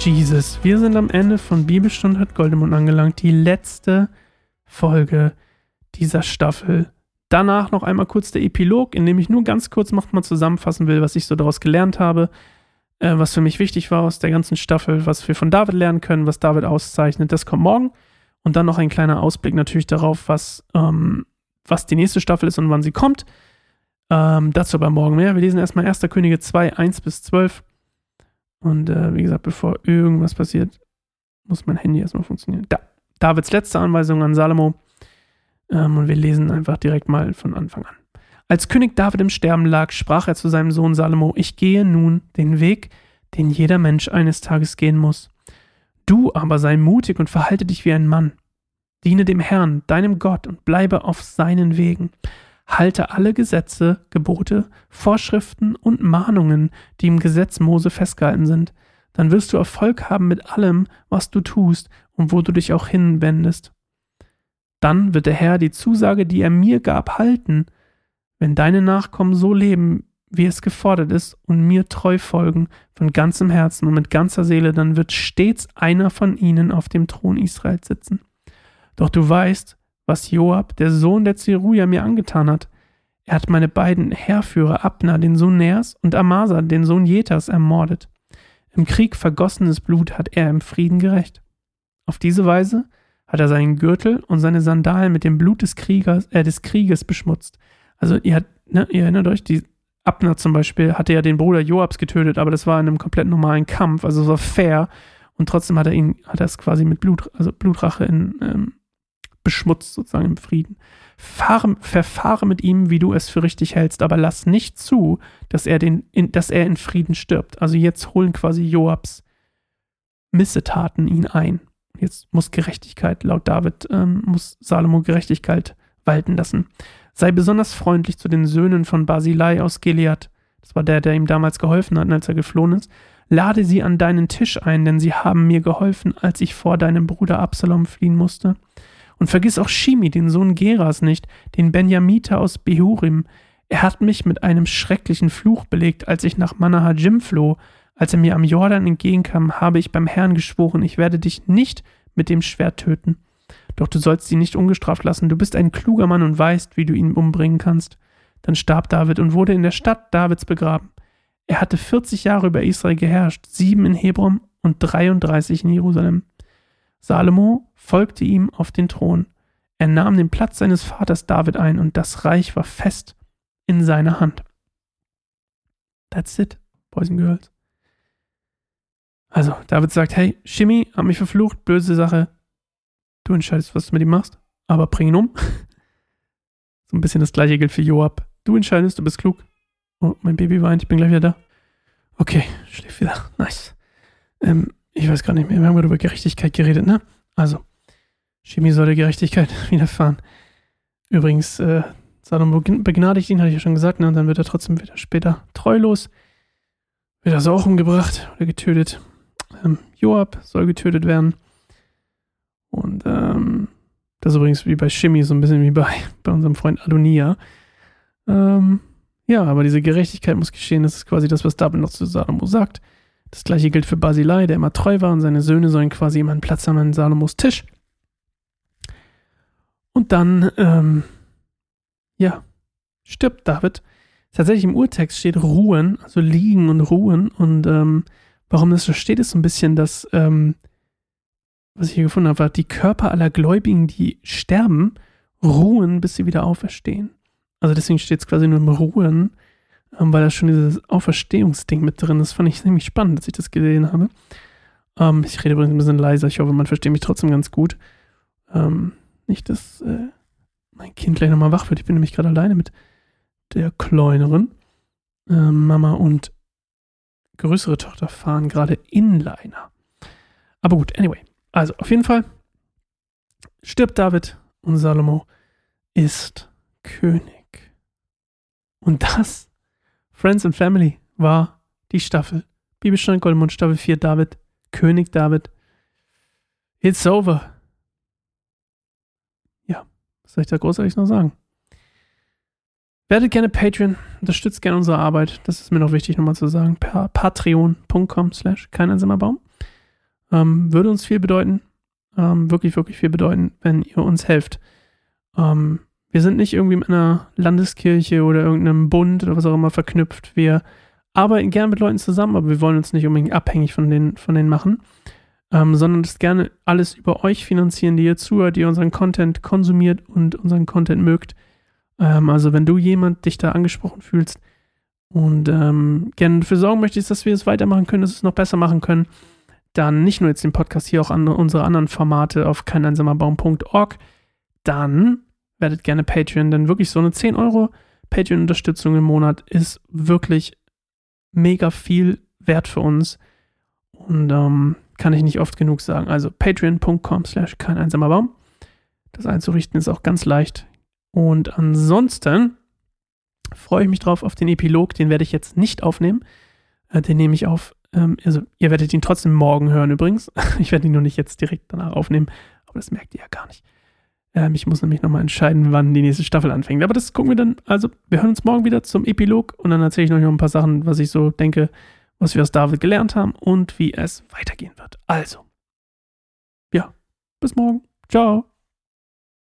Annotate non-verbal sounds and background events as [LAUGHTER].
Jesus, wir sind am Ende von Bibelstunde hat Goldemund angelangt. Die letzte Folge dieser Staffel. Danach noch einmal kurz der Epilog, in dem ich nur ganz kurz mal zusammenfassen will, was ich so daraus gelernt habe, äh, was für mich wichtig war aus der ganzen Staffel, was wir von David lernen können, was David auszeichnet. Das kommt morgen. Und dann noch ein kleiner Ausblick natürlich darauf, was, ähm, was die nächste Staffel ist und wann sie kommt. Ähm, dazu aber morgen mehr. Wir lesen erstmal 1. Könige 2, 1 bis 12. Und äh, wie gesagt, bevor irgendwas passiert, muss mein Handy erstmal funktionieren. Da. Davids letzte Anweisung an Salomo. Ähm, und wir lesen einfach direkt mal von Anfang an. Als König David im Sterben lag, sprach er zu seinem Sohn Salomo: Ich gehe nun den Weg, den jeder Mensch eines Tages gehen muss. Du aber sei mutig und verhalte dich wie ein Mann. Diene dem Herrn, deinem Gott, und bleibe auf seinen Wegen. Halte alle Gesetze, Gebote, Vorschriften und Mahnungen, die im Gesetz Mose festgehalten sind. Dann wirst du Erfolg haben mit allem, was du tust und wo du dich auch hinwendest. Dann wird der Herr die Zusage, die er mir gab, halten. Wenn deine Nachkommen so leben, wie es gefordert ist, und mir treu folgen, von ganzem Herzen und mit ganzer Seele, dann wird stets einer von ihnen auf dem Thron Israels sitzen. Doch du weißt, was Joab, der Sohn der Zeruja, mir angetan hat. Er hat meine beiden Heerführer Abner, den Sohn Ners, und Amasa, den Sohn Jetas, ermordet. Im Krieg vergossenes Blut hat er im Frieden gerecht. Auf diese Weise hat er seinen Gürtel und seine Sandalen mit dem Blut des, Kriegers, äh, des Krieges beschmutzt. Also ihr, ne, ihr erinnert euch, die Abner zum Beispiel hatte ja den Bruder Joabs getötet, aber das war in einem komplett normalen Kampf, also es war fair. Und trotzdem hat er ihn, hat er es quasi mit Blut, also Blutrache in, ähm, beschmutzt sozusagen im Frieden. Fahre, verfahre mit ihm, wie du es für richtig hältst, aber lass nicht zu, dass er, den, in, dass er in Frieden stirbt. Also jetzt holen quasi Joabs Missetaten ihn ein. Jetzt muss Gerechtigkeit, laut David, ähm, muss Salomo Gerechtigkeit walten lassen. Sei besonders freundlich zu den Söhnen von Basilei aus Gilead. Das war der, der ihm damals geholfen hat, als er geflohen ist. Lade sie an deinen Tisch ein, denn sie haben mir geholfen, als ich vor deinem Bruder Absalom fliehen musste. Und vergiss auch Shimi, den Sohn Geras, nicht, den Benjamiter aus Behurim. Er hat mich mit einem schrecklichen Fluch belegt, als ich nach Manahajim floh. Als er mir am Jordan entgegenkam, habe ich beim Herrn geschworen, ich werde dich nicht mit dem Schwert töten. Doch du sollst ihn nicht ungestraft lassen. Du bist ein kluger Mann und weißt, wie du ihn umbringen kannst. Dann starb David und wurde in der Stadt Davids begraben. Er hatte 40 Jahre über Israel geherrscht, sieben in Hebron und 33 in Jerusalem. Salomo folgte ihm auf den Thron. Er nahm den Platz seines Vaters David ein und das Reich war fest in seiner Hand. That's it, Boys and Girls. Also, David sagt, hey, Shimmy hat mich verflucht, böse Sache. Du entscheidest, was du mit ihm machst, aber bring ihn um. [LAUGHS] so ein bisschen das gleiche gilt für Joab. Du entscheidest, du bist klug. Oh, mein Baby weint, ich bin gleich wieder da. Okay, schläft wieder. Nice. Ähm, ich weiß gar nicht mehr, wir haben gerade über Gerechtigkeit geredet, ne? Also, Chemie soll der Gerechtigkeit [LAUGHS] widerfahren. Übrigens, äh, Salomo begnadigt ihn, hatte ich ja schon gesagt, ne? Und dann wird er trotzdem wieder später treulos. Wird also auch umgebracht oder getötet. Ähm, Joab soll getötet werden. Und ähm, das ist übrigens wie bei Shimmy, so ein bisschen wie bei, [LAUGHS] bei unserem Freund Adonia. Ähm, ja, aber diese Gerechtigkeit muss geschehen. Das ist quasi das, was David noch zu Salomo sagt. Das gleiche gilt für Basilei, der immer treu war und seine Söhne sollen quasi immer einen Platz haben an Salomos Tisch. Und dann, ähm, ja, stirbt David. Tatsächlich im Urtext steht ruhen, also liegen und ruhen. Und ähm, warum das so steht, ist so ein bisschen das, ähm, was ich hier gefunden habe, war die Körper aller Gläubigen, die sterben, ruhen, bis sie wieder auferstehen. Also deswegen steht es quasi nur im Ruhen, ähm, weil da schon dieses Auferstehungsding mit drin ist. Fand ich ziemlich spannend, als ich das gesehen habe. Ähm, ich rede übrigens ein bisschen leiser, ich hoffe, man versteht mich trotzdem ganz gut. Ähm, nicht, dass äh, mein Kind gleich nochmal wach wird. Ich bin nämlich gerade alleine mit der kleineren. Ähm, Mama und größere Tochter fahren gerade Inliner. Aber gut, anyway. Also, auf jeden Fall stirbt David und Salomo ist König. Und das Friends and Family war die Staffel. Bibelstein Goldmund, Staffel 4, David, König David. It's over. Ja, was soll ich da großartig noch sagen? Werdet gerne Patreon, unterstützt gerne unsere Arbeit. Das ist mir noch wichtig nochmal zu sagen. Patreon.com slash keineinsamerbaum. Ähm, würde uns viel bedeuten. Ähm, wirklich, wirklich viel bedeuten, wenn ihr uns helft. Ähm, wir sind nicht irgendwie mit einer Landeskirche oder irgendeinem Bund oder was auch immer verknüpft. Wir arbeiten gerne mit Leuten zusammen, aber wir wollen uns nicht unbedingt abhängig von denen, von denen machen, ähm, sondern das gerne alles über euch finanzieren, die ihr zuhört, die unseren Content konsumiert und unseren Content mögt. Ähm, also wenn du jemand dich da angesprochen fühlst und ähm, gerne dafür sorgen möchtest, dass wir es weitermachen können, dass wir es noch besser machen können, dann nicht nur jetzt den Podcast hier, auch an unsere anderen Formate auf keineinsamerbaum.org, dann werdet gerne Patreon, denn wirklich so eine 10 Euro Patreon-Unterstützung im Monat ist wirklich mega viel wert für uns und ähm, kann ich nicht oft genug sagen. Also patreon.com slash kein einsamer Baum. Das einzurichten ist auch ganz leicht. Und ansonsten freue ich mich drauf auf den Epilog. Den werde ich jetzt nicht aufnehmen. Äh, den nehme ich auf ähm, also, ihr werdet ihn trotzdem morgen hören übrigens. [LAUGHS] Ich werde ihn nur nicht jetzt direkt danach aufnehmen, aber das merkt ihr ja gar nicht. Ähm, ich muss nämlich nochmal entscheiden, wann die nächste Staffel anfängt. Aber das gucken wir dann. Also, wir hören uns morgen wieder zum Epilog und dann erzähle ich euch noch ein paar Sachen, was ich so denke, was wir aus David gelernt haben und wie es weitergehen wird. Also, ja, bis morgen. Ciao.